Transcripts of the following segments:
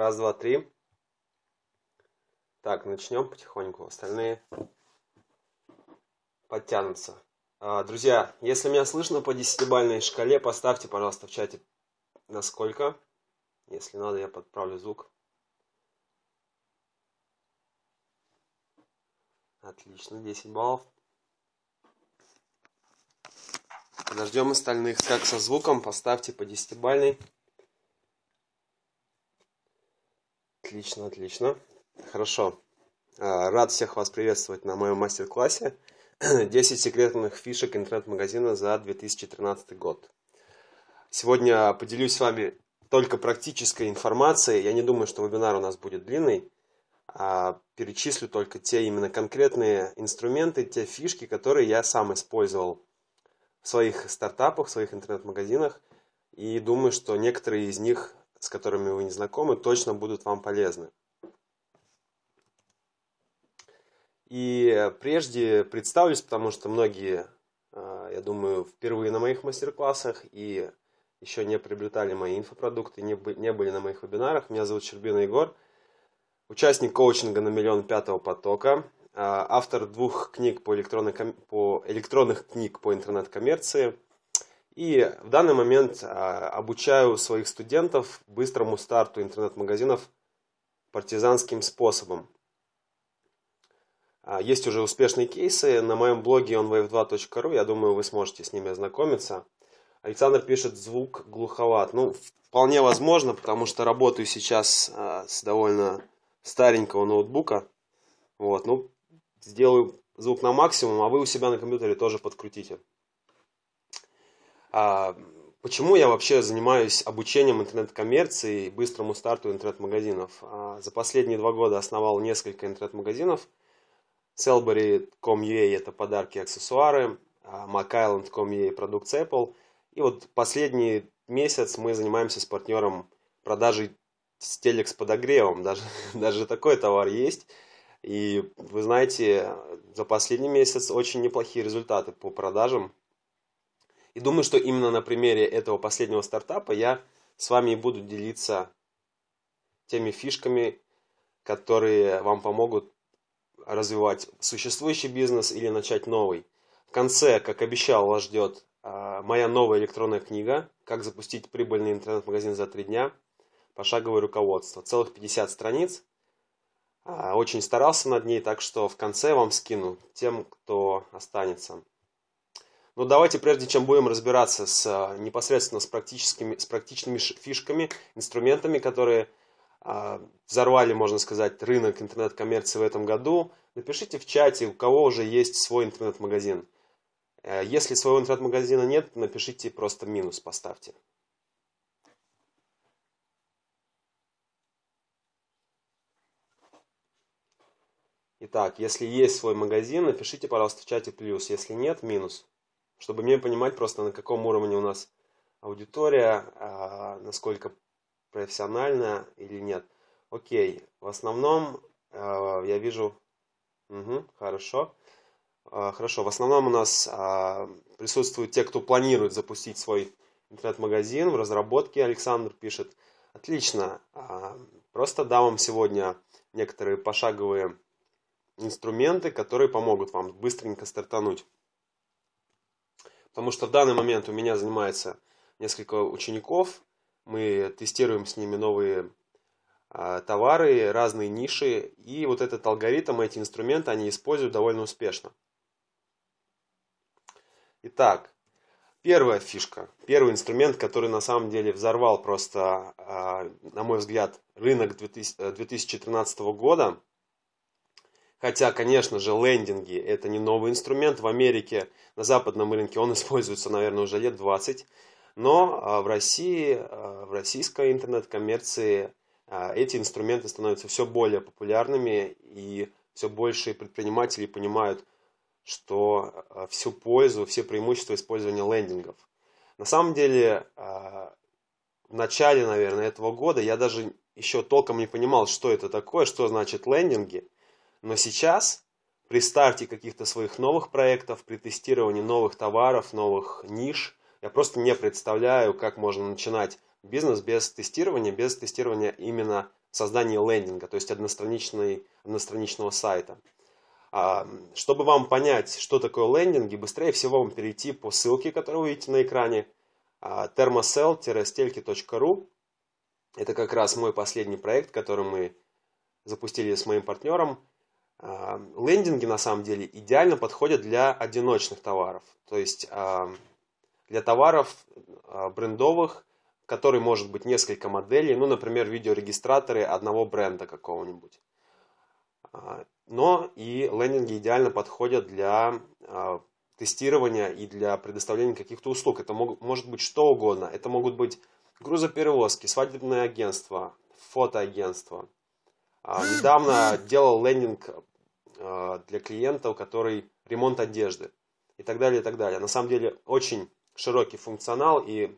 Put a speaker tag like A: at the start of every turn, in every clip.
A: Раз, два, три. Так, начнем потихоньку. Остальные подтянутся. А, друзья, если меня слышно по десятибальной шкале, поставьте, пожалуйста, в чате насколько. Если надо, я подправлю звук. Отлично, 10 баллов. Подождем остальных. Как со звуком, поставьте по десятибальной. Отлично, отлично. Хорошо. А, рад всех вас приветствовать на моем мастер-классе 10 секретных фишек интернет-магазина за 2013 год. Сегодня поделюсь с вами только практической информацией. Я не думаю, что вебинар у нас будет длинный. А перечислю только те именно конкретные инструменты, те фишки, которые я сам использовал в своих стартапах, в своих интернет-магазинах. И думаю, что некоторые из них с которыми вы не знакомы, точно будут вам полезны. И прежде представлюсь, потому что многие, а, я думаю, впервые на моих мастер-классах и еще не приобретали мои инфопродукты, не были на моих вебинарах. Меня зовут Щербина Егор, участник коучинга на миллион пятого потока, а, автор двух книг по, по электронных книг по интернет-коммерции – и в данный момент а, обучаю своих студентов быстрому старту интернет-магазинов партизанским способом. А, есть уже успешные кейсы на моем блоге onwave2.ru, я думаю, вы сможете с ними ознакомиться. Александр пишет, звук глуховат. Ну, вполне возможно, потому что работаю сейчас а, с довольно старенького ноутбука. Вот, ну, сделаю звук на максимум, а вы у себя на компьютере тоже подкрутите. А почему я вообще занимаюсь обучением интернет-коммерции и быстрому старту интернет-магазинов? А, за последние два года основал несколько интернет-магазинов. Selbury.com.ua – это подарки и аксессуары, MacIsland.com.ua – продукция Apple. И вот последний месяц мы занимаемся с партнером продажей с телек с подогревом. Даже, даже такой товар есть. И вы знаете, за последний месяц очень неплохие результаты по продажам. И думаю, что именно на примере этого последнего стартапа я с вами и буду делиться теми фишками, которые вам помогут развивать существующий бизнес или начать новый. В конце, как обещал, вас ждет а, моя новая электронная книга «Как запустить прибыльный интернет-магазин за три дня. Пошаговое руководство». Целых 50 страниц. А, очень старался над ней, так что в конце вам скину тем, кто останется. Но давайте, прежде чем будем разбираться с, а, непосредственно с, практическими, с практичными фишками, инструментами, которые а, взорвали, можно сказать, рынок интернет-коммерции в этом году, напишите в чате, у кого уже есть свой интернет-магазин. Э, если своего интернет-магазина нет, напишите просто минус, поставьте. Итак, если есть свой магазин, напишите, пожалуйста, в чате плюс. Если нет, минус чтобы мне понимать просто, на каком уровне у нас аудитория, а, насколько профессиональная или нет. Окей, в основном а, я вижу... Угу, хорошо. А, хорошо, в основном у нас присутствуют те, кто планирует запустить свой интернет-магазин в разработке, Александр пишет. Отлично. Просто дам вам сегодня некоторые пошаговые инструменты, которые помогут вам быстренько стартануть. Потому что в данный момент у меня занимается несколько учеников. Мы тестируем с ними новые а, товары, разные ниши. И вот этот алгоритм, эти инструменты они используют довольно успешно. Итак, первая фишка, первый инструмент, который на самом деле взорвал просто, а, на мой взгляд, рынок 2013 года – Хотя, конечно же, лендинги – это не новый инструмент. В Америке, на западном рынке он используется, наверное, уже лет 20. Но а, в России, а, в российской интернет-коммерции а, эти инструменты становятся все более популярными, и все больше предпринимателей понимают, что всю пользу, все преимущества использования лендингов. На самом деле, в начале, наверное, этого года я даже еще толком не понимал, что это такое, что значит лендинги – но сейчас, при старте каких-то своих новых проектов, при тестировании новых товаров, новых ниш, я просто не представляю, как можно начинать бизнес без тестирования, без тестирования именно создания лендинга, то есть одностраничной, одностраничного сайта. А, чтобы вам понять, что такое лендинги, быстрее всего вам перейти по ссылке, которую вы видите на экране, thermocell-stelki.ru. Это как раз мой последний проект, который мы запустили с моим партнером. А, лендинги на самом деле идеально подходят для одиночных товаров. То есть а, для товаров а, брендовых, который может быть несколько моделей, ну, например, видеорегистраторы одного бренда какого-нибудь. Но и лендинги идеально подходят для тестирования и для предоставления каких-то услуг. Это может быть что угодно. Это могут быть грузоперевозки, свадебное агентство, фотоагентство. Недавно делал лендинг для клиента, у который ремонт одежды и так далее, и так далее. На самом деле очень широкий функционал и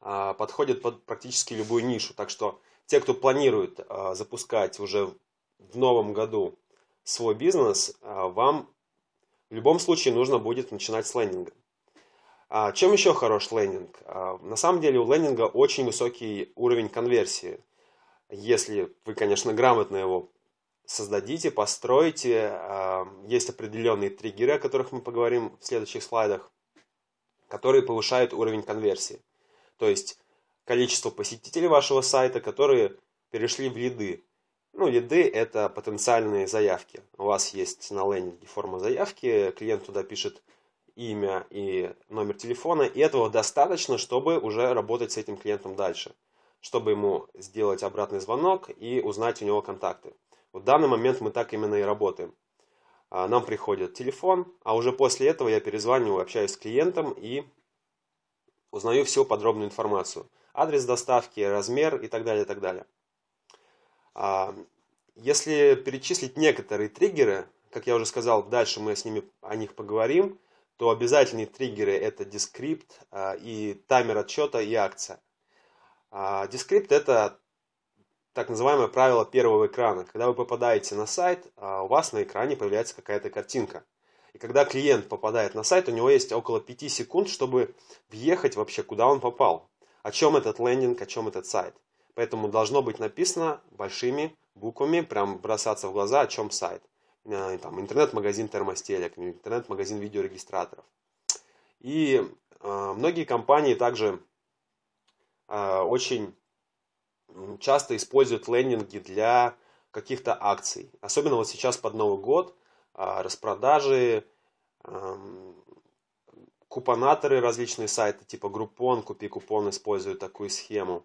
A: а, подходит под практически любую нишу. Так что те, кто планирует а, запускать уже в новом году свой бизнес, а, вам в любом случае нужно будет начинать с лендинга. Чем еще хорош лендинг? На самом деле у лендинга очень высокий уровень конверсии. Если вы, конечно, грамотно его создадите, постройте. Есть определенные триггеры, о которых мы поговорим в следующих слайдах, которые повышают уровень конверсии. То есть количество посетителей вашего сайта, которые перешли в лиды. Ну, лиды – это потенциальные заявки. У вас есть на лендинге форма заявки, клиент туда пишет имя и номер телефона, и этого достаточно, чтобы уже работать с этим клиентом дальше, чтобы ему сделать обратный звонок и узнать у него контакты. В данный момент мы так именно и работаем. А, нам приходит телефон, а уже после этого я перезваниваю, общаюсь с клиентом и узнаю всю подробную информацию. Адрес доставки, размер и так далее, и так далее. А, если перечислить некоторые триггеры, как я уже сказал, дальше мы с ними о них поговорим, то обязательные триггеры это дескрипт а, и таймер отсчета и акция. Дескрипт это так называемое правило первого экрана. Когда вы попадаете на сайт, а, у вас на экране появляется какая-то картинка. И когда клиент попадает на сайт, у него есть около 5 секунд, чтобы въехать вообще, куда он попал. О чем этот лендинг, о чем этот сайт. Поэтому должно быть написано большими буквами, прям бросаться в глаза, о чем сайт. Э, там, интернет-магазин термостелек, интернет-магазин видеорегистраторов. И э, многие компании также э, очень часто используют лендинги для каких-то акций. Особенно вот сейчас под Новый год а, распродажи, купонаторы, различные сайты типа Groupon, Купи Купон используют такую схему.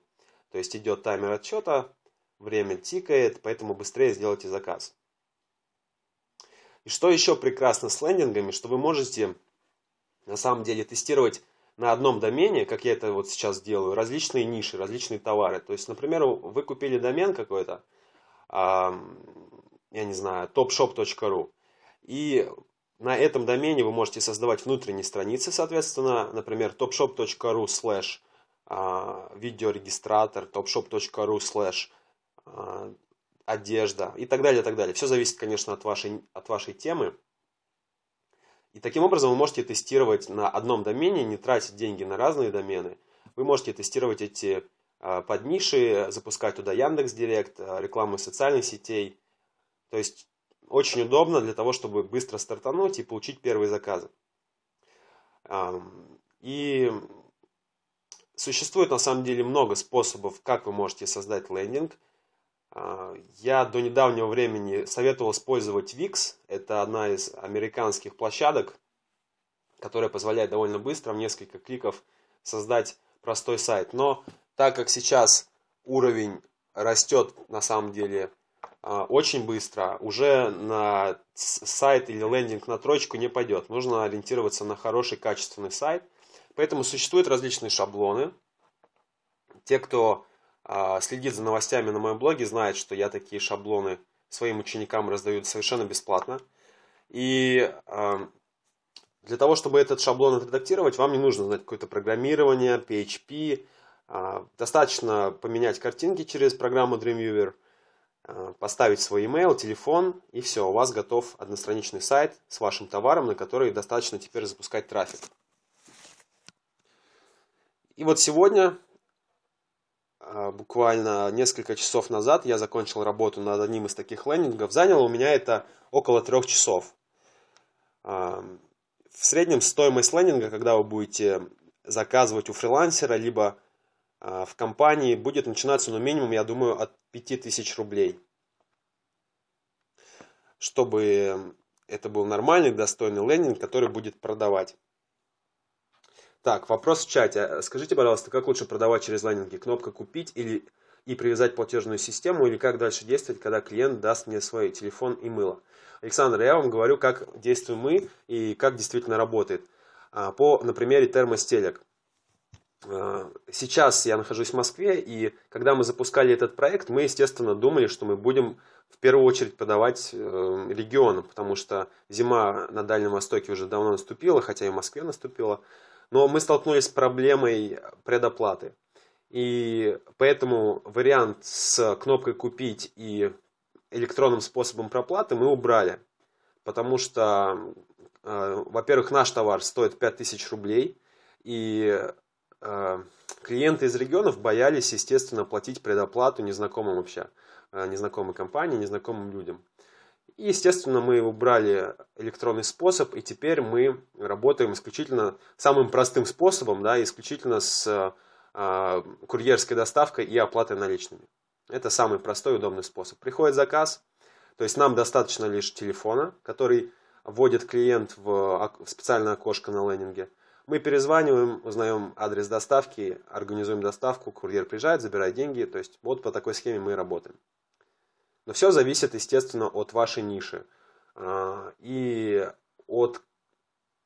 A: То есть идет таймер отчета, время тикает, поэтому быстрее сделайте заказ. И что еще прекрасно с лендингами, что вы можете на самом деле тестировать на одном домене, как я это вот сейчас делаю, различные ниши, различные товары. То есть, например, вы купили домен какой-то, я не знаю, topshop.ru, и на этом домене вы можете создавать внутренние страницы, соответственно, например, topshop.ru slash а, видеорегистратор, topshop.ru slash а, одежда и так далее, и так далее. Все зависит, конечно, от вашей, от вашей темы. И таким образом вы можете тестировать на одном домене, не тратить деньги на разные домены. Вы можете тестировать эти а, подниши, запускать туда Яндекс Директ, а, рекламу социальных сетей. То есть очень удобно для того, чтобы быстро стартануть и получить первые заказы. И существует на самом деле много способов, как вы можете создать лендинг – я до недавнего времени советовал использовать Wix. Это одна из американских площадок, которая позволяет довольно быстро, в несколько кликов, создать простой сайт. Но так как сейчас уровень растет на самом деле а, очень быстро, уже на сайт или лендинг на троечку не пойдет. Нужно ориентироваться на хороший качественный сайт. Поэтому существуют различные шаблоны. Те, кто а, следит за новостями на моем блоге, знает, что я такие шаблоны своим ученикам раздаю совершенно бесплатно. И а, для того, чтобы этот шаблон отредактировать, вам не нужно знать какое-то программирование, PHP. А, достаточно поменять картинки через программу Dreamweaver, поставить свой email, телефон, и все, у вас готов одностраничный сайт с вашим товаром, на который достаточно теперь запускать трафик. И вот сегодня буквально несколько часов назад я закончил работу над одним из таких лендингов. Заняло у меня это около трех часов. В среднем стоимость лендинга, когда вы будете заказывать у фрилансера, либо в компании, будет начинаться, ну, минимум, я думаю, от 5000 рублей. Чтобы это был нормальный, достойный лендинг, который будет продавать. Так, вопрос в чате. Скажите, пожалуйста, как лучше продавать через лендинги? Кнопка «Купить» или и привязать платежную систему, или как дальше действовать, когда клиент даст мне свой телефон и мыло? Александр, я вам говорю, как действуем мы и как действительно работает. А, по, на примере термостелек. А, сейчас я нахожусь в Москве, и когда мы запускали этот проект, мы, естественно, думали, что мы будем в первую очередь продавать э, регионам, потому что зима на Дальнем Востоке уже давно наступила, хотя и в Москве наступила. Но мы столкнулись с проблемой предоплаты. И поэтому вариант с кнопкой «Купить» и электронным способом проплаты мы убрали. Потому что, э, во-первых, наш товар стоит 5000 рублей, и э, клиенты из регионов боялись, естественно, платить предоплату незнакомым вообще, э, незнакомой компании, незнакомым людям. И, естественно, мы убрали электронный способ, и теперь мы работаем исключительно самым простым способом, да, исключительно с э, курьерской доставкой и оплатой наличными. Это самый простой и удобный способ. Приходит заказ, то есть нам достаточно лишь телефона, который вводит клиент в специальное окошко на лендинге. Мы перезваниваем, узнаем адрес доставки, организуем доставку, курьер приезжает, забирает деньги. То есть вот по такой схеме мы работаем. Но все зависит, естественно, от вашей ниши а, и от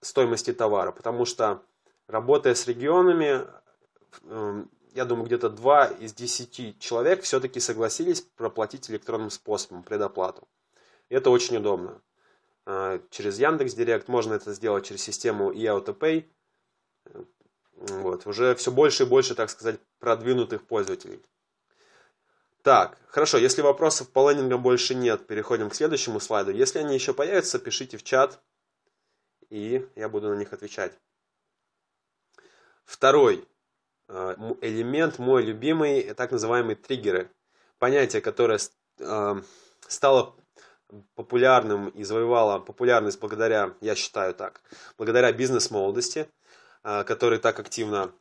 A: стоимости товара. Потому что работая с регионами, эм, я думаю, где-то 2 из 10 человек все-таки согласились проплатить электронным способом предоплату. И это очень удобно. А, через Яндекс Директ можно это сделать через систему eAutoPay. Вот. Уже все больше и больше, так сказать, продвинутых пользователей. Так, хорошо, если вопросов по лендингам больше нет, переходим к следующему слайду. Если они еще появятся, пишите в чат, и я буду на них отвечать. Второй э, элемент, мой любимый, так называемые триггеры. Понятие, которое э, стало популярным и завоевало популярность благодаря, я считаю так, благодаря бизнес-молодости, э, который так активно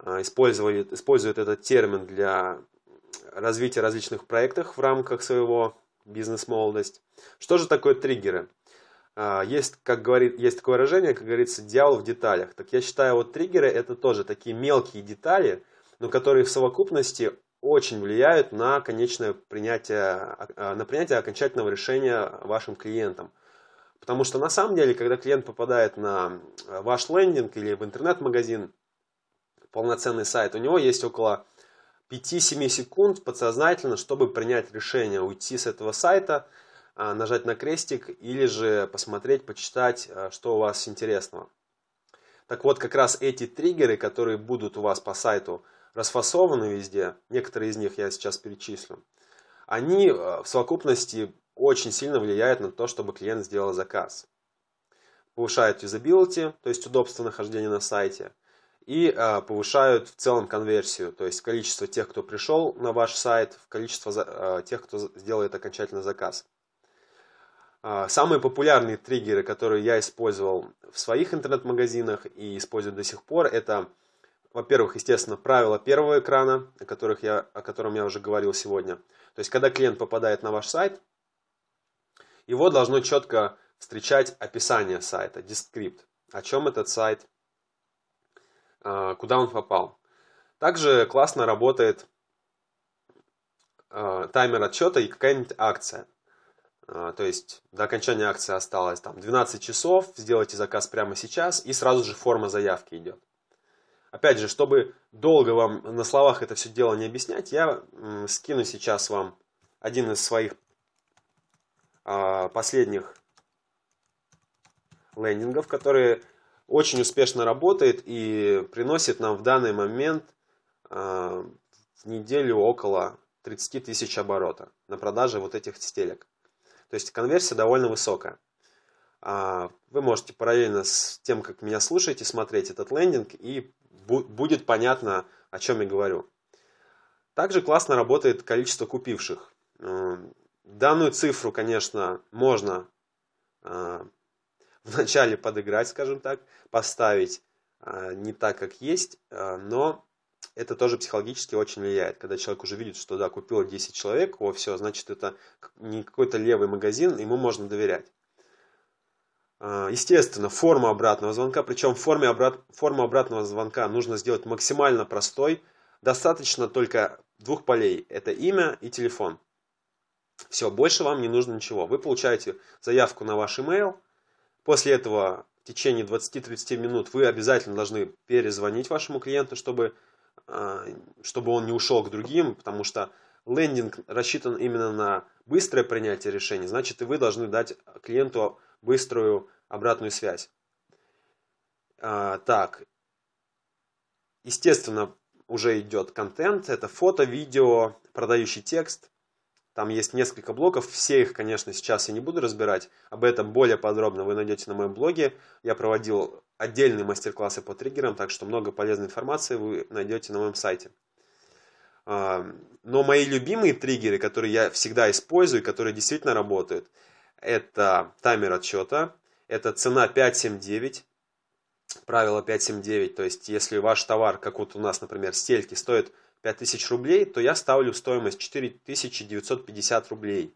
A: использует этот термин для развития различных проектов в рамках своего бизнес-молодость. Что же такое триггеры? А, есть, как говорит, есть такое выражение, как говорится, дьявол в деталях. Так я считаю, вот триггеры это тоже такие мелкие детали, но которые в совокупности очень влияют на конечное принятие, а, на принятие окончательного решения вашим клиентам. Потому что на самом деле, когда клиент попадает на ваш лендинг или в интернет-магазин, полноценный сайт, у него есть около 5-7 секунд подсознательно, чтобы принять решение уйти с этого сайта, а, нажать на крестик или же посмотреть, почитать, а, что у вас интересного. Так вот, как раз эти триггеры, которые будут у вас по сайту расфасованы везде, некоторые из них я сейчас перечислю, они а, в совокупности очень сильно влияют на то, чтобы клиент сделал заказ. Повышают юзабилити, то есть удобство нахождения на сайте – и э, повышают в целом конверсию, то есть количество тех, кто пришел на ваш сайт, количество э, тех, кто сделает окончательный заказ. Э, самые популярные триггеры, которые я использовал в своих интернет-магазинах и использую до сих пор, это, во-первых, естественно, правила первого экрана, о, которых я, о котором я уже говорил сегодня. То есть, когда клиент попадает на ваш сайт, его должно четко встречать описание сайта, дескрипт, о чем этот сайт, куда он попал. Также классно работает а, таймер отчета и какая-нибудь акция. А, то есть до окончания акции осталось там 12 часов, сделайте заказ прямо сейчас и сразу же форма заявки идет. Опять же, чтобы долго вам на словах это все дело не объяснять, я скину сейчас вам один из своих последних лендингов, которые очень успешно работает и приносит нам в данный момент э, в неделю около 30 тысяч оборота на продаже вот этих стелек. То есть конверсия довольно высокая. А, вы можете параллельно с тем, как меня слушаете, смотреть этот лендинг и будет понятно, о чем я говорю. Также классно работает количество купивших. Данную цифру, конечно, можно э, вначале подыграть, скажем так, поставить э, не так, как есть, но это тоже психологически очень влияет. Когда человек уже видит, что да, купило 10 человек, о, все, значит, это не какой-то левый магазин, ему можно доверять. Естественно, форма обратного звонка, причем форме обрат... форму обратного звонка нужно сделать максимально простой. Достаточно только двух полей. Это имя и телефон. Все, больше вам не нужно ничего. Вы получаете заявку на ваш email. После этого в течение 20-30 минут вы обязательно должны перезвонить вашему клиенту, чтобы, а, чтобы он не ушел к другим, потому что лендинг рассчитан именно на быстрое принятие решений, значит и вы должны дать клиенту быструю обратную связь. А, так, естественно, уже идет контент, это фото, видео, продающий текст. Там есть несколько блоков, все их, конечно, сейчас я не буду разбирать. Об этом более подробно вы найдете на моем блоге. Я проводил отдельные мастер-классы по триггерам, так что много полезной информации вы найдете на моем сайте. А, но мои любимые триггеры, которые я всегда использую, которые действительно работают, это таймер отсчета, это цена 579, правило 579, то есть если ваш товар, как вот у нас, например, стельки, стоит 5000 рублей, то я ставлю стоимость 4950 рублей.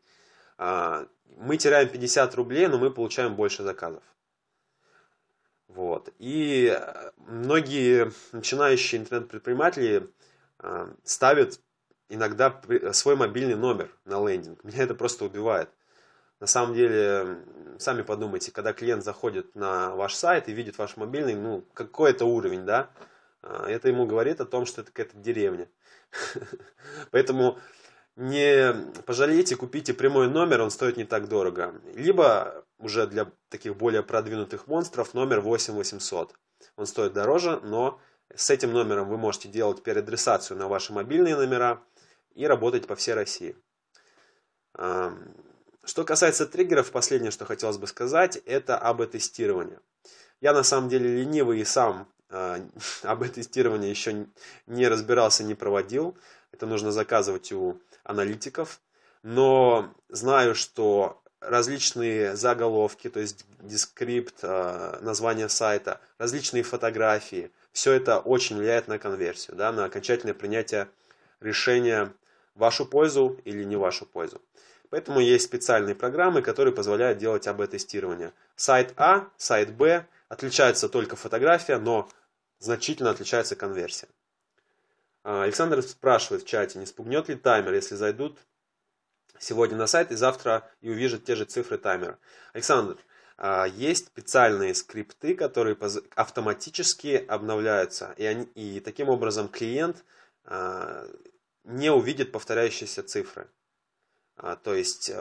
A: А, мы теряем 50 рублей, но мы получаем больше заказов. Вот. И многие начинающие интернет-предприниматели а, ставят иногда свой мобильный номер на лендинг. Меня это просто убивает. На самом деле, сами подумайте, когда клиент заходит на ваш сайт и видит ваш мобильный, ну, какой это уровень, да, а, это ему говорит о том, что это какая-то деревня. Поэтому не пожалейте, купите прямой номер, он стоит не так дорого. Либо уже для таких более продвинутых монстров номер 8800. Он стоит дороже, но с этим номером вы можете делать переадресацию на ваши мобильные номера и работать по всей России. Что касается триггеров, последнее, что хотелось бы сказать, это АБ-тестирование. Я на самом деле ленивый и сам э, АБ-тестирование еще не разбирался, не проводил. Это нужно заказывать у аналитиков. Но знаю, что различные заголовки, то есть дескрипт, э, название сайта, различные фотографии, все это очень влияет на конверсию, да, на окончательное принятие решения в вашу пользу или не в вашу пользу. Поэтому есть специальные программы, которые позволяют делать АБ-тестирование. Сайт А, сайт Б, отличается только фотография, но значительно отличается конверсия. А, Александр спрашивает в чате, не спугнет ли таймер, если зайдут сегодня на сайт и завтра и увидят те же цифры таймера. Александр, а, есть специальные скрипты, которые автоматически обновляются, и, они, и таким образом клиент а, не увидит повторяющиеся цифры. То есть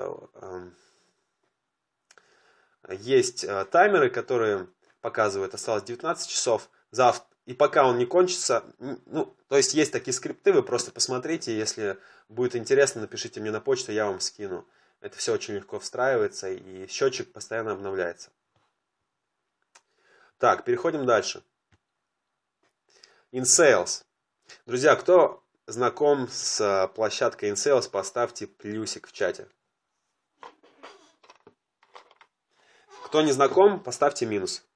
A: есть таймеры, которые показывают, осталось 19 часов, завтра, и пока он не кончится, ну, то есть есть такие скрипты, вы просто посмотрите, если будет интересно, напишите мне на почту, я вам скину. Это все очень легко встраивается, и счетчик постоянно обновляется. Так, переходим дальше. InSales. Друзья, кто знаком с э, площадкой InSales, поставьте плюсик в чате. Кто не знаком, поставьте минус.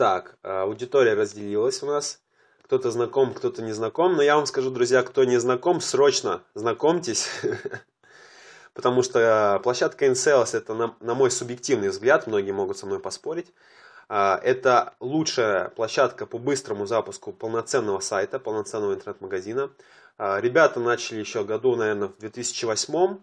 A: Так, аудитория разделилась у нас. Кто-то знаком, кто-то не знаком. Но я вам скажу, друзья, кто не знаком, срочно знакомьтесь. потому что площадка InSales это, на, на мой субъективный взгляд, многие могут со мной поспорить, а, это лучшая площадка по быстрому запуску полноценного сайта, полноценного интернет-магазина. Ребята начали еще году, наверное, в 2008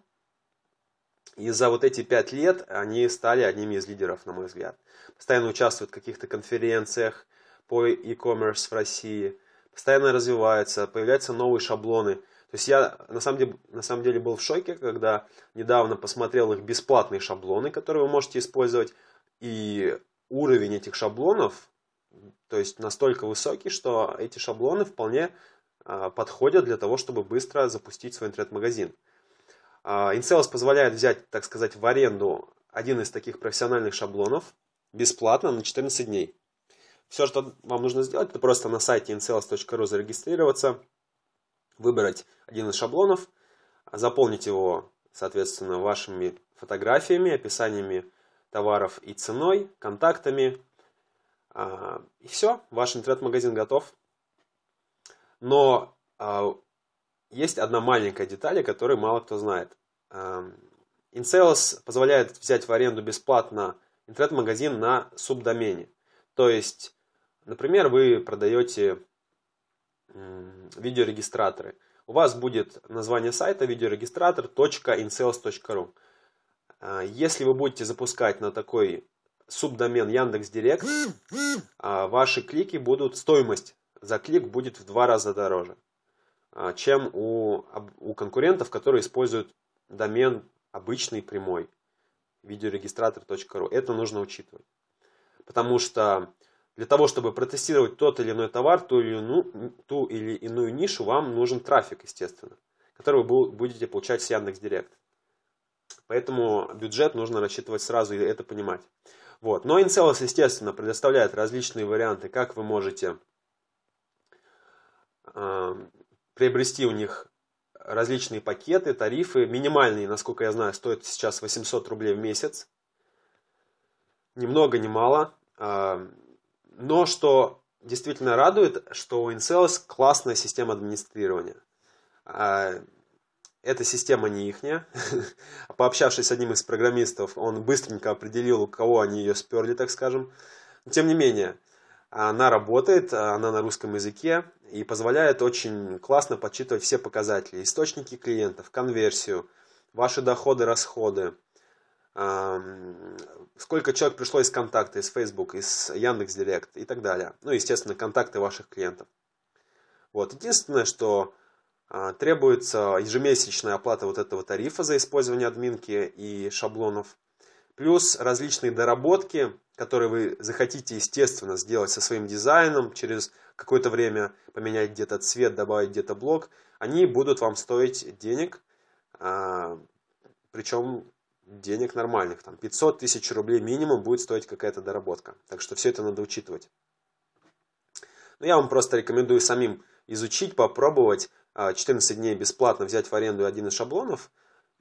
A: и за вот эти пять лет они стали одними из лидеров, на мой взгляд. Постоянно участвуют в каких-то конференциях по e-commerce в России, постоянно развиваются, появляются новые шаблоны – то есть я на самом, деле, на самом деле был в шоке, когда недавно посмотрел их бесплатные шаблоны, которые вы можете использовать. И уровень этих шаблонов, то есть настолько высокий, что эти шаблоны вполне а, подходят для того, чтобы быстро запустить свой интернет-магазин. А, InSales позволяет взять, так сказать, в аренду один из таких профессиональных шаблонов бесплатно на 14 дней. Все, что вам нужно сделать, это просто на сайте incels.ru зарегистрироваться, выбрать один из шаблонов, заполнить его, соответственно, вашими фотографиями, описаниями товаров и ценой, контактами. А, и все, ваш интернет-магазин готов. Но а, есть одна маленькая деталь, о которой мало кто знает. InSales позволяет взять в аренду бесплатно интернет-магазин на субдомене. То есть, например, вы продаете видеорегистраторы. У вас будет название сайта видеорегистратор.insales.ru. А, если вы будете запускать на такой субдомен Яндекс.Директ, а, ваши клики будут, стоимость за клик будет в два раза дороже, чем у, у конкурентов, которые используют домен обычный прямой видеорегистратор.ру. Это нужно учитывать. Потому что для того, чтобы протестировать тот или иной товар, ту или, иную, ту или иную нишу, вам нужен трафик, естественно, который вы будете получать с Яндекс.Директ. Поэтому бюджет нужно рассчитывать сразу и это понимать. Вот. Но Incelos, естественно, предоставляет различные варианты, как вы можете э, приобрести у них различные пакеты, тарифы. Минимальные, насколько я знаю, стоят сейчас 800 рублей в месяц. Ни много, ни мало. А, но что действительно радует, что у Incelis классная система администрирования. А, эта система не ихняя. Пообщавшись с одним из программистов, он быстренько определил, у кого они ее сперли, так скажем. Но, тем не менее, она работает, она на русском языке и позволяет очень классно подсчитывать все показатели. Источники клиентов, конверсию, ваши доходы, расходы, сколько человек пришло из контакта, из Facebook, из Яндекс.Директ и так далее. Ну, естественно, контакты ваших клиентов. Вот. Единственное, что а, требуется ежемесячная оплата вот этого тарифа за использование админки и шаблонов, плюс различные доработки, которые вы захотите, естественно, сделать со своим дизайном, через какое-то время поменять где-то цвет, добавить где-то блок, они будут вам стоить денег, а, причем денег нормальных, там 500 тысяч рублей минимум будет стоить какая-то доработка. Так что все это надо учитывать. Но я вам просто рекомендую самим изучить, попробовать, 14 а, дней бесплатно взять в аренду один из шаблонов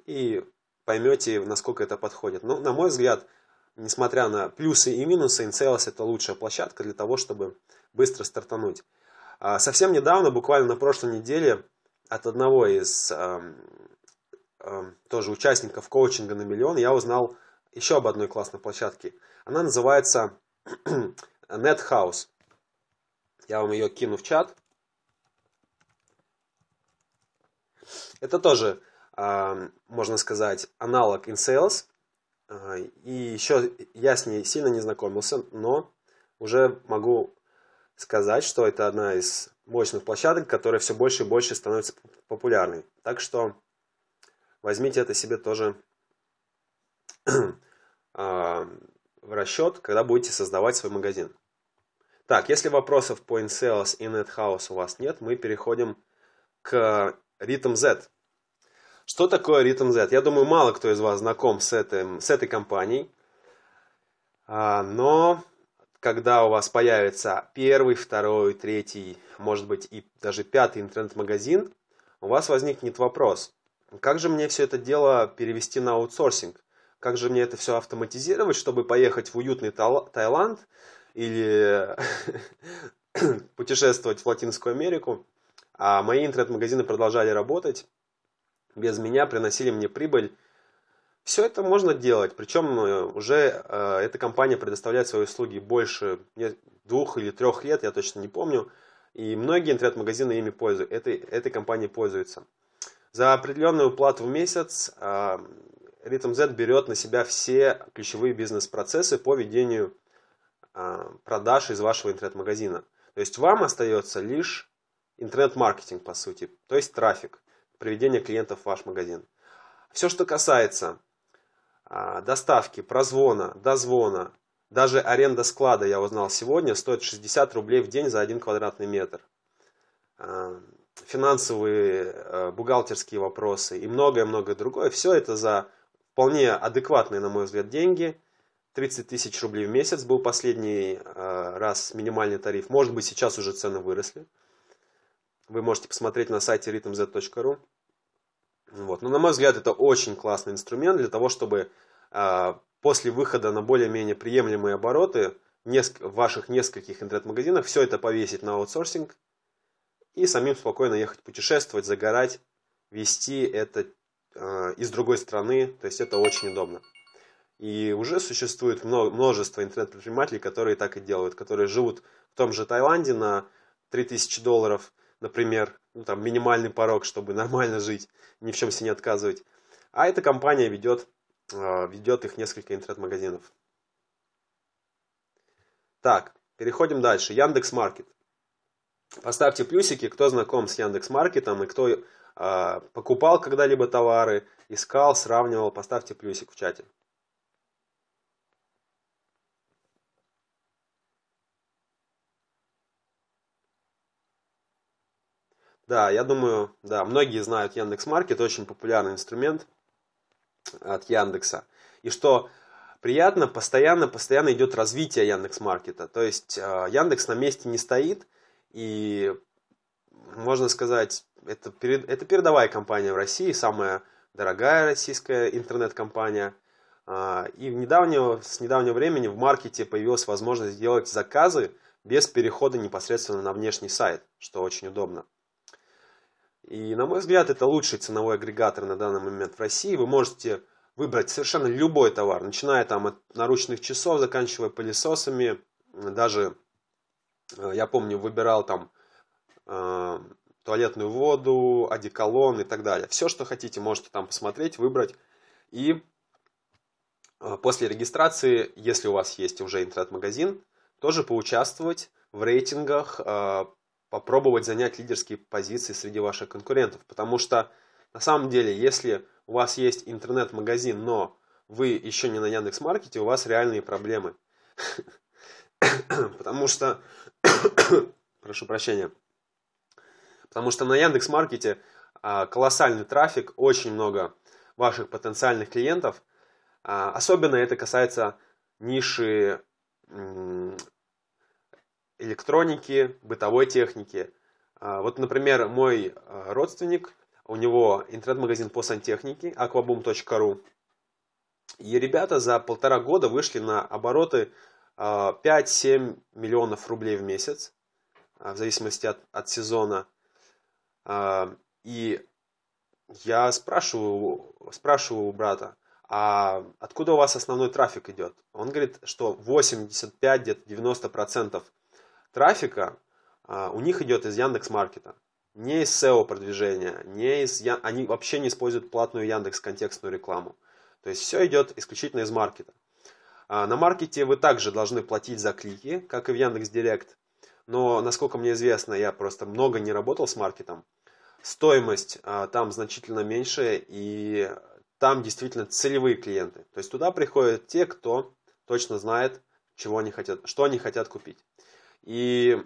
A: и поймете, насколько это подходит. Но, на мой взгляд, несмотря на плюсы и минусы, InSales это лучшая площадка для того, чтобы быстро стартануть. А, совсем недавно, буквально на прошлой неделе, от одного из тоже участников коучинга на миллион, я узнал еще об одной классной площадке. Она называется NetHouse. Я вам ее кину в чат. Это тоже, можно сказать, аналог InSales. А, и еще я с ней сильно не знакомился, но уже могу сказать, что это одна из мощных площадок, которая все больше и больше становится популярной. Так что возьмите это себе тоже в расчет, когда будете создавать свой магазин. Так, если вопросов по InSales и NetHouse у вас нет, мы переходим к Rhythm Z. Что такое Rhythm Z? Я думаю, мало кто из вас знаком с, этим, с этой компанией. А, но когда у вас появится первый, второй, третий, может быть и даже пятый интернет-магазин, у вас возникнет вопрос, как же мне все это дело перевести на аутсорсинг? Как же мне это все автоматизировать, чтобы поехать в уютный Таиланд или путешествовать в Латинскую Америку? А мои интернет-магазины продолжали работать, без меня приносили мне прибыль. Все это можно делать, причем э, уже э, эта компания предоставляет свои услуги больше двух или трех лет, я точно не помню. И многие интернет-магазины ими пользуются, этой, этой компанией пользуются. За определенную плату в месяц э, берет на себя все ключевые бизнес-процессы по ведению э, продаж из вашего интернет-магазина. То есть вам остается лишь интернет-маркетинг, по сути, то есть трафик приведения клиентов в ваш магазин. Все, что касается а, доставки, прозвона, дозвона, даже аренда склада, я узнал сегодня, стоит 60 рублей в день за один квадратный метр. А, финансовые, а, бухгалтерские вопросы и многое-многое другое. Все это за вполне адекватные, на мой взгляд, деньги. 30 тысяч рублей в месяц был последний раз минимальный тариф. Может быть, сейчас уже цены выросли. Вы можете посмотреть на сайте rhythmz.ru. Вот. Но, на мой взгляд, это очень классный инструмент для того, чтобы э, после выхода на более-менее приемлемые обороты в ваших нескольких интернет-магазинах все это повесить на аутсорсинг и самим спокойно ехать путешествовать, загорать, вести это э, из другой страны. То есть это очень удобно. И уже существует множество интернет-предпринимателей, которые так и делают, которые живут в том же Таиланде на 3000 долларов, например, ну, там минимальный порог, чтобы нормально жить, ни в чем себе не отказывать. А эта компания ведет, э, ведет их несколько интернет-магазинов. Так, переходим дальше. Яндекс Маркет. Поставьте плюсики, кто знаком с Яндекс Маркетом и кто э, покупал когда-либо товары, искал, сравнивал. Поставьте плюсик в чате. Да, я думаю, да, многие знают Яндекс Маркет, очень популярный инструмент от Яндекса. И что приятно, постоянно, постоянно идет развитие Яндекс Маркета. То есть э, Яндекс на месте не стоит, и можно сказать, это, это передовая компания в России, самая дорогая российская интернет-компания. А, и недавнего, с недавнего времени в маркете появилась возможность делать заказы без перехода непосредственно на внешний сайт, что очень удобно. И, на мой взгляд, это лучший ценовой агрегатор на данный момент в России. Вы можете выбрать совершенно любой товар, начиная там от наручных часов, заканчивая пылесосами. Даже, э, я помню, выбирал там э, туалетную воду, одеколон и так далее. Все, что хотите, можете там посмотреть, выбрать. И э, после регистрации, если у вас есть уже интернет-магазин, тоже поучаствовать в рейтингах э, попробовать занять лидерские позиции среди ваших конкурентов. Потому что на самом деле, если у вас есть интернет-магазин, но вы еще не на Яндекс.Маркете, у вас реальные проблемы. Потому что, прошу прощения, потому что на Яндекс.Маркете а, колоссальный трафик, очень много ваших потенциальных клиентов. А, особенно это касается ниши электроники, бытовой техники. А, вот, например, мой а, родственник, у него интернет-магазин по сантехнике, aquaboom.ru. И ребята за полтора года вышли на обороты 5-7 а, миллионов рублей в месяц, в зависимости от, от сезона. И я спрашиваю, спрашиваю у брата, а откуда у вас основной трафик идет? Он говорит, что 85, где-то 90 процентов трафика а, у них идет из Яндекс Маркета. Не из SEO продвижения, не из, они вообще не используют платную Яндекс контекстную рекламу. То есть все идет исключительно из маркета. А, на маркете вы также должны платить за клики, как и в Яндекс Директ. Но, насколько мне известно, я просто много не работал с маркетом. Стоимость а, там значительно меньше, и там действительно целевые клиенты. То есть туда приходят те, кто точно знает, чего они хотят, что они хотят купить. И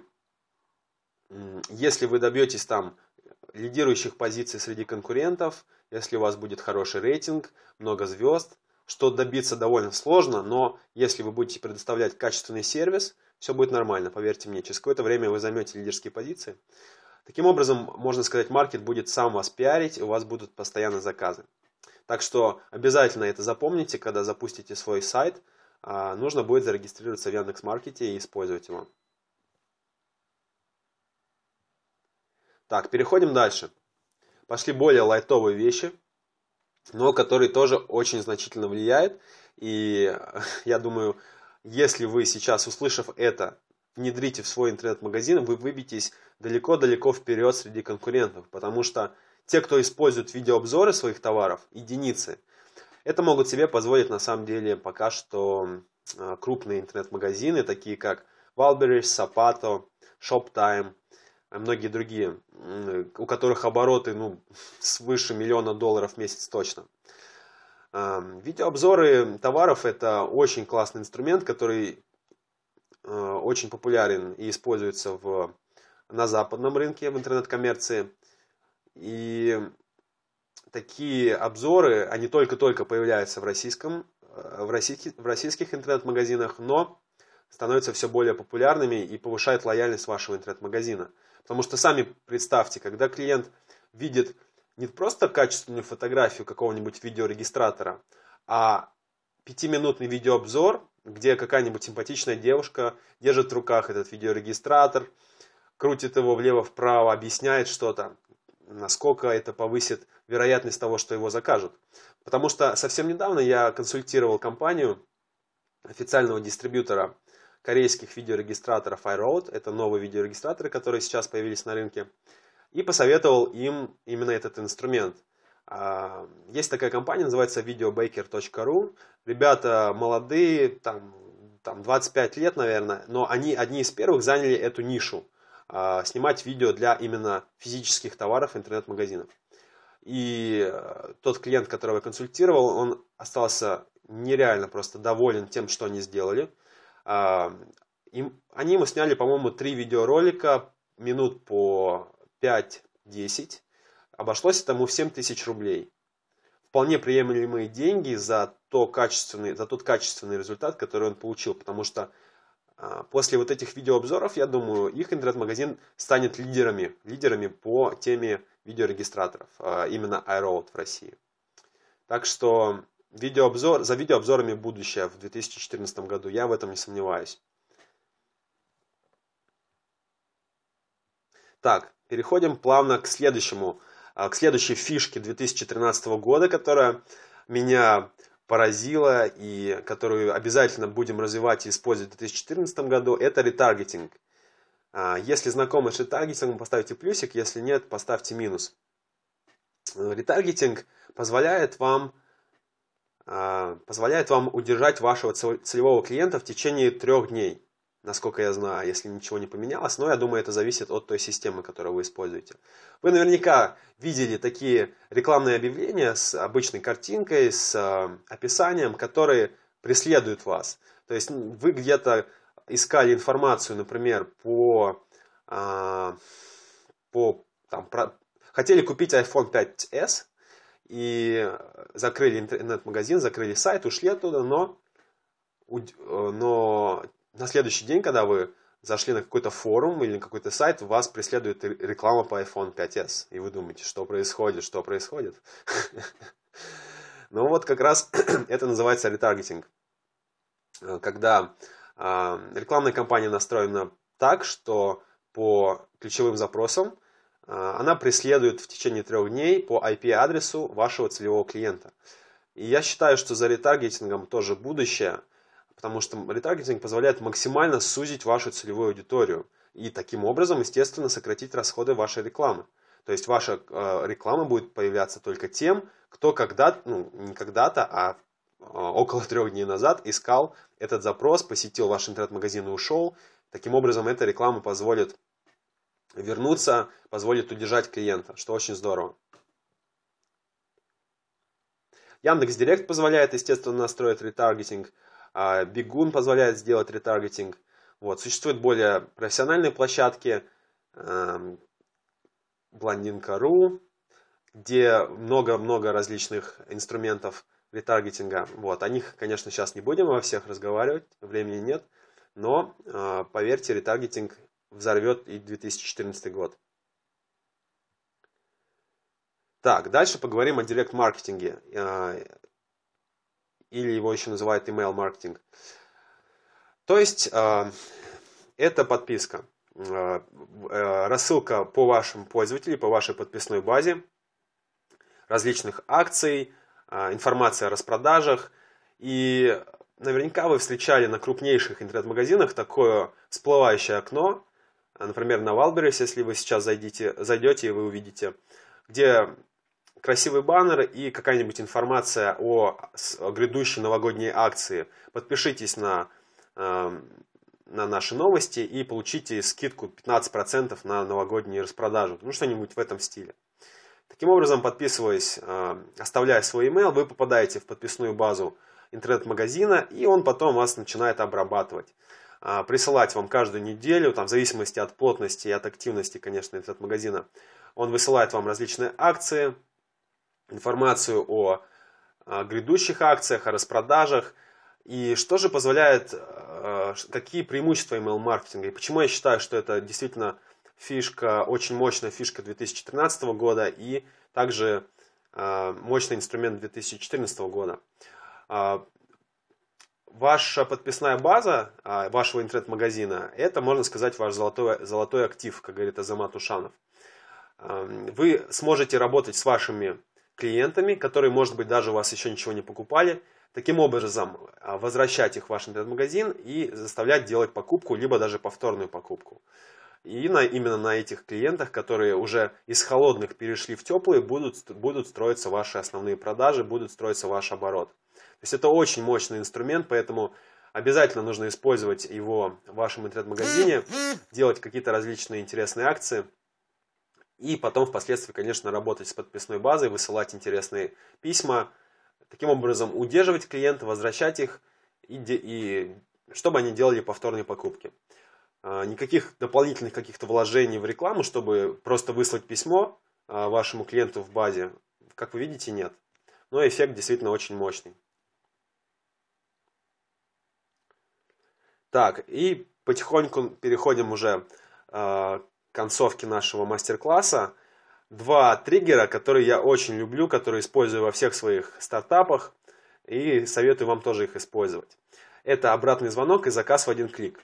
A: если вы добьетесь там лидирующих позиций среди конкурентов, если у вас будет хороший рейтинг, много звезд, что добиться довольно сложно, но если вы будете предоставлять качественный сервис, все будет нормально, поверьте мне. Через какое-то время вы займете лидерские позиции. Таким образом, можно сказать, маркет будет сам вас пиарить, и у вас будут постоянно заказы. Так что обязательно это запомните, когда запустите свой сайт, а, нужно будет зарегистрироваться в Яндекс.Маркете и использовать его. Так, переходим дальше. Пошли более лайтовые вещи, но которые тоже очень значительно влияют. И я думаю, если вы сейчас, услышав это, внедрите в свой интернет-магазин, вы выбьетесь далеко-далеко вперед среди конкурентов. Потому что те, кто использует видеообзоры своих товаров, единицы, это могут себе позволить на самом деле пока что а, крупные интернет-магазины, такие как Wildberries, Sapato, Shoptime, многие другие, у которых обороты ну, свыше миллиона долларов в месяц точно. Видеообзоры товаров это очень классный инструмент, который э, очень популярен и используется в, на западном рынке в интернет-коммерции. И такие обзоры, они только-только появляются в, российском, э, в, российских, в российских интернет-магазинах, но становятся все более популярными и повышают лояльность вашего интернет-магазина. Потому что сами представьте, когда клиент видит не просто качественную фотографию какого-нибудь видеорегистратора, а пятиминутный видеообзор, где какая-нибудь симпатичная девушка держит в руках этот видеорегистратор, крутит его влево-вправо, объясняет что-то, насколько это повысит вероятность того, что его закажут. Потому что совсем недавно я консультировал компанию официального дистрибьютора корейских видеорегистраторов iRoad. Это новые видеорегистраторы, которые сейчас появились на рынке. И посоветовал им именно этот инструмент. А, есть такая компания, называется videobaker.ru. Ребята молодые, там, там 25 лет, наверное, но они одни из первых заняли эту нишу. А, снимать видео для именно физических товаров интернет-магазинов. И э, тот клиент, которого я консультировал, он остался нереально просто доволен тем, что они сделали. Им, они ему сняли, по-моему, три видеоролика, минут по 5-10. Обошлось этому в 7 тысяч рублей. Вполне приемлемые деньги за, то качественный, за тот качественный результат, который он получил. Потому что а, после вот этих видеообзоров, я думаю, их интернет-магазин станет лидерами, лидерами по теме видеорегистраторов, а, именно iRoad в России. Так что видеообзор, за видеообзорами будущее в 2014 году, я в этом не сомневаюсь. Так, переходим плавно к следующему, а, к следующей фишке 2013 года, которая меня поразила и которую обязательно будем развивать и использовать в 2014 году, это ретаргетинг. А, если знакомы с ретаргетингом, поставьте плюсик, если нет, поставьте минус. Ретаргетинг позволяет вам, позволяет вам удержать вашего целевого клиента в течение трех дней насколько я знаю, если ничего не поменялось, но я думаю, это зависит от той системы, которую вы используете. Вы наверняка видели такие рекламные объявления с обычной картинкой, с э, описанием, которые преследуют вас. То есть вы где-то искали информацию, например, по, э, по там, про, хотели купить iPhone 5s и закрыли интернет-магазин, закрыли сайт, ушли оттуда, но, но на следующий день, когда вы зашли на какой-то форум или на какой-то сайт, вас преследует реклама по iPhone 5s. И вы думаете, что происходит, что происходит. Ну вот как раз это называется ретаргетинг. Э, когда а, рекламная кампания настроена так, что по ключевым запросам она преследует в течение трех дней по IP-адресу вашего целевого клиента. И я считаю, что за ретаргетингом тоже будущее – потому что ретаргетинг позволяет максимально сузить вашу целевую аудиторию и таким образом, естественно, сократить расходы вашей рекламы. То есть ваша э, реклама будет появляться только тем, кто когда-то, ну не когда-то, а э, около трех дней назад искал этот запрос, посетил ваш интернет-магазин и ушел. Таким образом, эта реклама позволит вернуться, позволит удержать клиента, что очень здорово. Яндекс Директ позволяет, естественно, настроить ретаргетинг. А Бигун позволяет сделать ретаргетинг. Вот. Существуют более профессиональные площадки, эм, Блондинка.ру, где много-много различных инструментов ретаргетинга. Вот. О них, конечно, сейчас не будем во всех разговаривать, времени нет. Но, э, поверьте, ретаргетинг взорвет и 2014 год. Так, дальше поговорим о директ-маркетинге. Э, или его еще называют email маркетинг. То есть э, это подписка, э, рассылка по вашим пользователям, по вашей подписной базе, различных акций, информация о распродажах. И наверняка вы встречали на крупнейших интернет-магазинах такое всплывающее окно, например, на Wildberries, если вы сейчас зайдете, зайдете и вы увидите, где красивый баннер и какая-нибудь информация о, грядущей новогодней акции. Подпишитесь на, э, на наши новости и получите скидку 15% на новогоднюю распродажу. Ну, что-нибудь в этом стиле. Таким образом, подписываясь, э, оставляя свой email, вы попадаете в подписную базу интернет-магазина, и он потом вас начинает обрабатывать присылать вам каждую неделю, там, в зависимости от плотности и от активности, конечно, интернет-магазина, он высылает вам различные акции, информацию о грядущих акциях, о распродажах. И что же позволяет, какие преимущества email-маркетинга и почему я считаю, что это действительно фишка, очень мощная фишка 2013 года и также мощный инструмент 2014 года. Ваша подписная база вашего интернет-магазина, это, можно сказать, ваш золотой, золотой актив, как говорит Азамат Ушанов. Вы сможете работать с вашими клиентами, которые, может быть, даже у вас еще ничего не покупали, таким образом а, возвращать их в ваш интернет-магазин и заставлять делать покупку, либо даже повторную покупку. И на, именно на этих клиентах, которые уже из холодных перешли в теплые, будут, будут строиться ваши основные продажи, будут строиться ваш оборот. То есть это очень мощный инструмент, поэтому обязательно нужно использовать его в вашем интернет-магазине, делать какие-то различные интересные акции – и потом впоследствии, конечно, работать с подписной базой, высылать интересные письма, таким образом удерживать клиента, возвращать их, и, и чтобы они делали повторные покупки. А, никаких дополнительных каких-то вложений в рекламу, чтобы просто выслать письмо а, вашему клиенту в базе, как вы видите, нет. Но эффект действительно очень мощный. Так, и потихоньку переходим уже а, концовке нашего мастер-класса два триггера, которые я очень люблю, которые использую во всех своих стартапах и советую вам тоже их использовать. Это обратный звонок и заказ в один клик.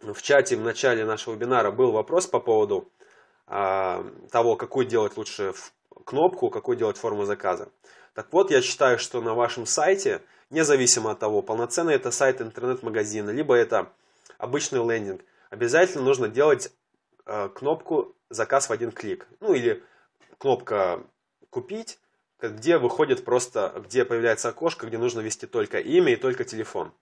A: В чате в начале нашего вебинара был вопрос по поводу э, того, какую делать лучше кнопку, какую делать форму заказа. Так вот, я считаю, что на вашем сайте, независимо от того, полноценный это сайт интернет-магазина, либо это обычный лендинг, обязательно нужно делать Э, кнопку «Заказ в один клик». Ну или кнопка «Купить», где выходит просто, где появляется окошко, где нужно ввести только имя и только телефон.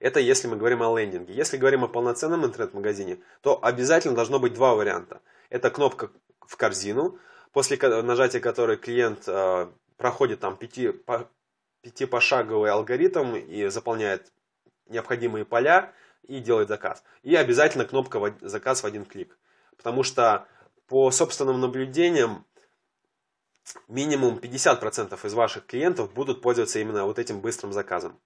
A: Это если мы говорим о лендинге. Если говорим о полноценном интернет-магазине, то обязательно должно быть два варианта. Это кнопка в корзину, после нажатия которой клиент э, проходит там пяти, по, пятипошаговый алгоритм и заполняет необходимые поля, и делать заказ. И обязательно кнопка «Заказ в один клик». Потому что по собственным наблюдениям минимум 50% из ваших клиентов будут пользоваться именно вот этим быстрым заказом.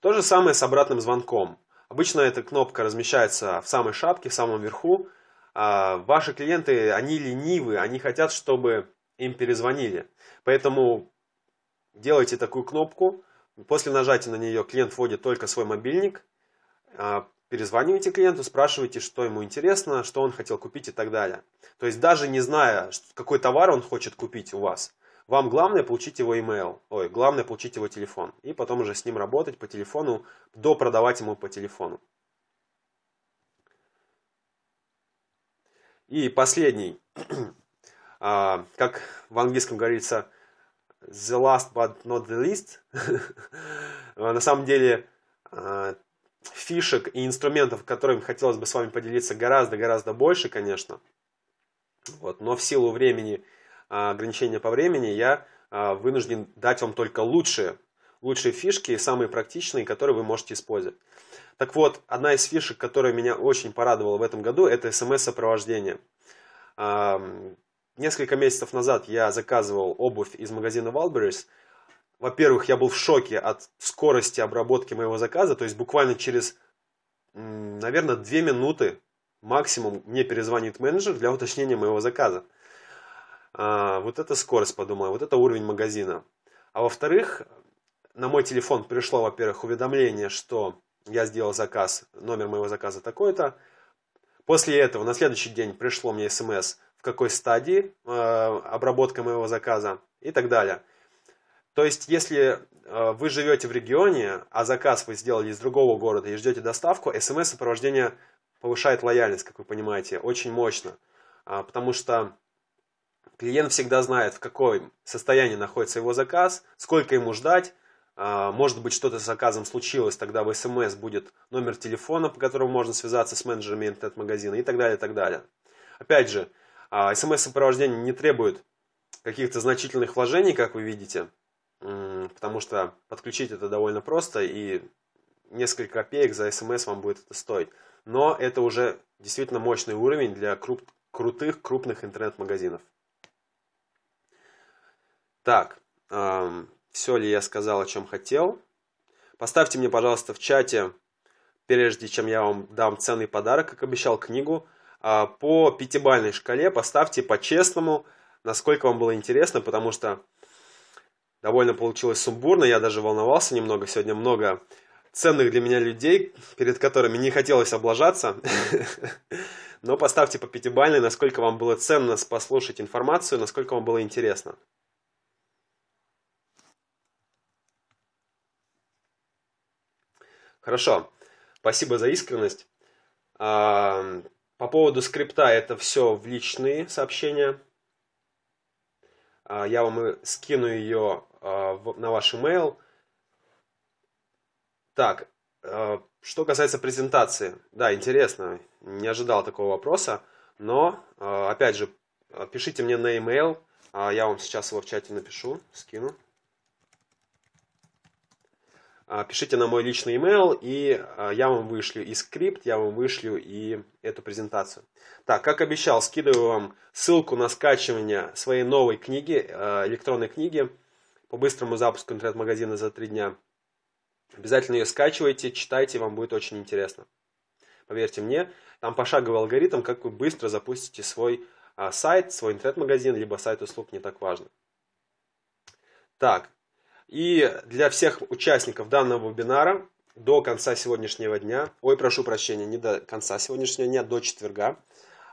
A: То же самое с обратным звонком. Обычно эта кнопка размещается в самой шапке, в самом верху. А ваши клиенты, они ленивы, они хотят, чтобы им перезвонили. Поэтому делайте такую кнопку. После нажатия на нее клиент вводит только свой мобильник, а, перезванивайте клиенту, спрашивайте, что ему интересно, что он хотел купить и так далее. То есть даже не зная, какой товар он хочет купить у вас, вам главное получить его email, ой, главное получить его телефон. И потом уже с ним работать по телефону, допродавать ему по телефону. И последний, а, как в английском говорится, the last but not the least. На самом деле, а, фишек и инструментов, которыми хотелось бы с вами поделиться гораздо-гораздо больше, конечно. Вот. Но в силу времени, а, ограничения по времени, я а, вынужден дать вам только лучшие, лучшие фишки, самые практичные, которые вы можете использовать. Так вот, одна из фишек, которая меня очень порадовала в этом году, это смс-сопровождение. Несколько месяцев назад я заказывал обувь из магазина Wildberries – во-первых, я был в шоке от скорости обработки моего заказа, то есть буквально через, наверное, 2 минуты максимум мне перезвонит менеджер для уточнения моего заказа. А, вот это скорость, подумаю, вот это уровень магазина. А во-вторых, на мой телефон пришло, во-первых, уведомление, что я сделал заказ, номер моего заказа такой-то. После этого на следующий день пришло мне смс, какой стадии э, обработка моего заказа и так далее. То есть, если э, вы живете в регионе, а заказ вы сделали из другого города и ждете доставку, смс-сопровождение повышает лояльность, как вы понимаете, очень мощно. А, потому что клиент всегда знает, в каком состоянии находится его заказ, сколько ему ждать. А, может быть, что-то с заказом случилось, тогда в смс будет номер телефона, по которому можно связаться с менеджерами интернет-магазина и так далее, и так далее. Опять же, смс-сопровождение не требует каких-то значительных вложений, как вы видите потому что подключить это довольно просто, и несколько копеек за смс вам будет это стоить. Но это уже действительно мощный уровень для круп крутых, крупных интернет-магазинов. Так, все ли я сказал, о чем хотел? Поставьте мне, пожалуйста, в чате, прежде чем я вам дам ценный подарок, как обещал, книгу, а, по пятибальной шкале поставьте по-честному, насколько вам было интересно, потому что довольно получилось сумбурно, я даже волновался немного, сегодня много ценных для меня людей, перед которыми не хотелось облажаться, но поставьте по пятибальной, насколько вам было ценно послушать информацию, насколько вам было интересно. Хорошо, спасибо за искренность. А, по поводу скрипта это все в личные сообщения. А, я вам скину ее а, на ваш email. Так, что касается презентации. Да, интересно, не ожидал такого вопроса. Но, опять же, пишите мне на email. Я вам сейчас его в чате напишу, скину. А, пишите на мой личный email, и а, я вам вышлю и скрипт, я вам вышлю и эту презентацию. Так, как обещал, скидываю вам ссылку на скачивание своей новой книги, а, электронной книги по быстрому запуску интернет-магазина за три дня. Обязательно ее скачивайте, читайте, вам будет очень интересно. Поверьте мне, там пошаговый алгоритм, как вы быстро запустите свой сайт, свой интернет-магазин, либо сайт услуг, не так важно. Так, и для всех участников данного вебинара до конца сегодняшнего дня, ой, прошу прощения, не до конца сегодняшнего дня, до четверга,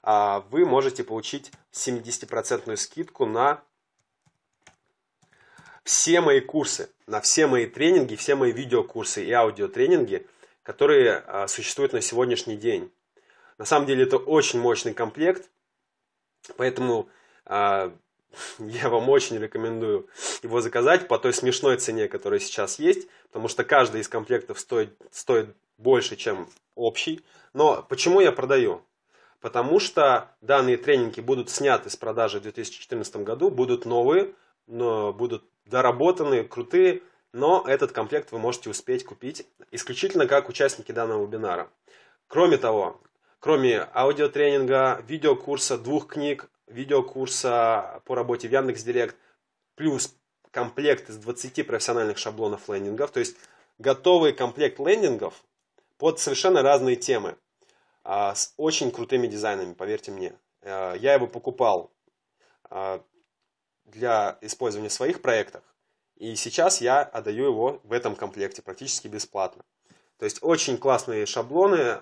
A: а, вы можете получить 70% скидку на все мои курсы, на все мои тренинги, все мои видеокурсы и аудиотренинги, которые а, существуют на сегодняшний день. На самом деле это очень мощный комплект, поэтому а, я вам очень рекомендую его заказать по той смешной цене, которая сейчас есть, потому что каждый из комплектов стоит, стоит больше, чем общий. Но почему я продаю? Потому что данные тренинги будут сняты с продажи в 2014 году, будут новые, но будут доработанные, крутые, но этот комплект вы можете успеть купить исключительно как участники данного вебинара. Кроме того, кроме аудиотренинга, видеокурса, двух книг, видеокурса по работе в Яндекс.Директ, плюс комплект из 20 профессиональных шаблонов лендингов, то есть готовый комплект лендингов под совершенно разные темы, а, с очень крутыми дизайнами, поверьте мне. А, я его покупал а, для использования в своих проектах, и сейчас я отдаю его в этом комплекте практически бесплатно. То есть очень классные шаблоны,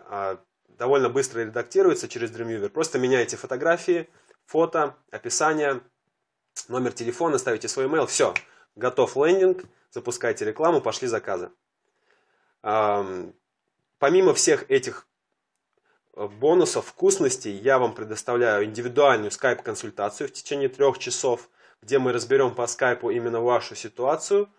A: довольно быстро редактируются через Dreamweaver. Просто меняете фотографии, фото, описание, номер телефона, ставите свой email, все, готов лендинг, запускайте рекламу, пошли заказы. Помимо всех этих э, бонусов, вкусностей, я вам предоставляю индивидуальную скайп-консультацию в течение трех часов, где мы разберем по скайпу именно вашу ситуацию,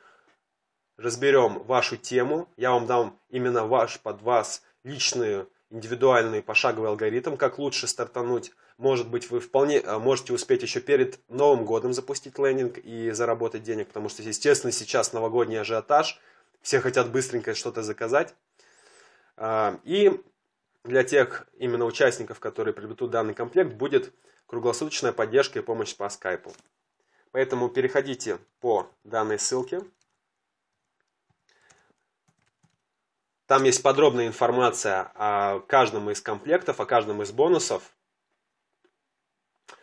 A: разберем вашу тему, я вам дам именно ваш под вас личный индивидуальный пошаговый алгоритм, как лучше стартануть может быть, вы вполне а, можете успеть еще перед Новым годом запустить лендинг и заработать денег, потому что, естественно, сейчас новогодний ажиотаж, все хотят быстренько что-то заказать. А, и для тех именно участников, которые приобретут данный комплект, будет круглосуточная поддержка и помощь по скайпу. Поэтому переходите по данной ссылке. Там есть подробная информация о каждом из комплектов, о каждом из бонусов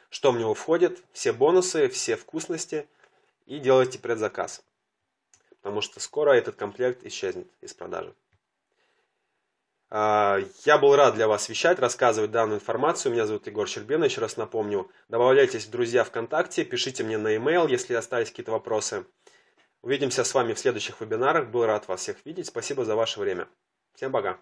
A: что в него входит, все бонусы, все вкусности и делайте предзаказ. Потому что скоро этот комплект исчезнет из продажи. А, я был рад для вас вещать, рассказывать данную информацию. Меня зовут Егор Щербина, еще раз напомню. Добавляйтесь в друзья ВКонтакте, пишите мне на e-mail, если остались какие-то вопросы. Увидимся с вами в следующих вебинарах. Был рад вас всех видеть. Спасибо за ваше время. Всем пока.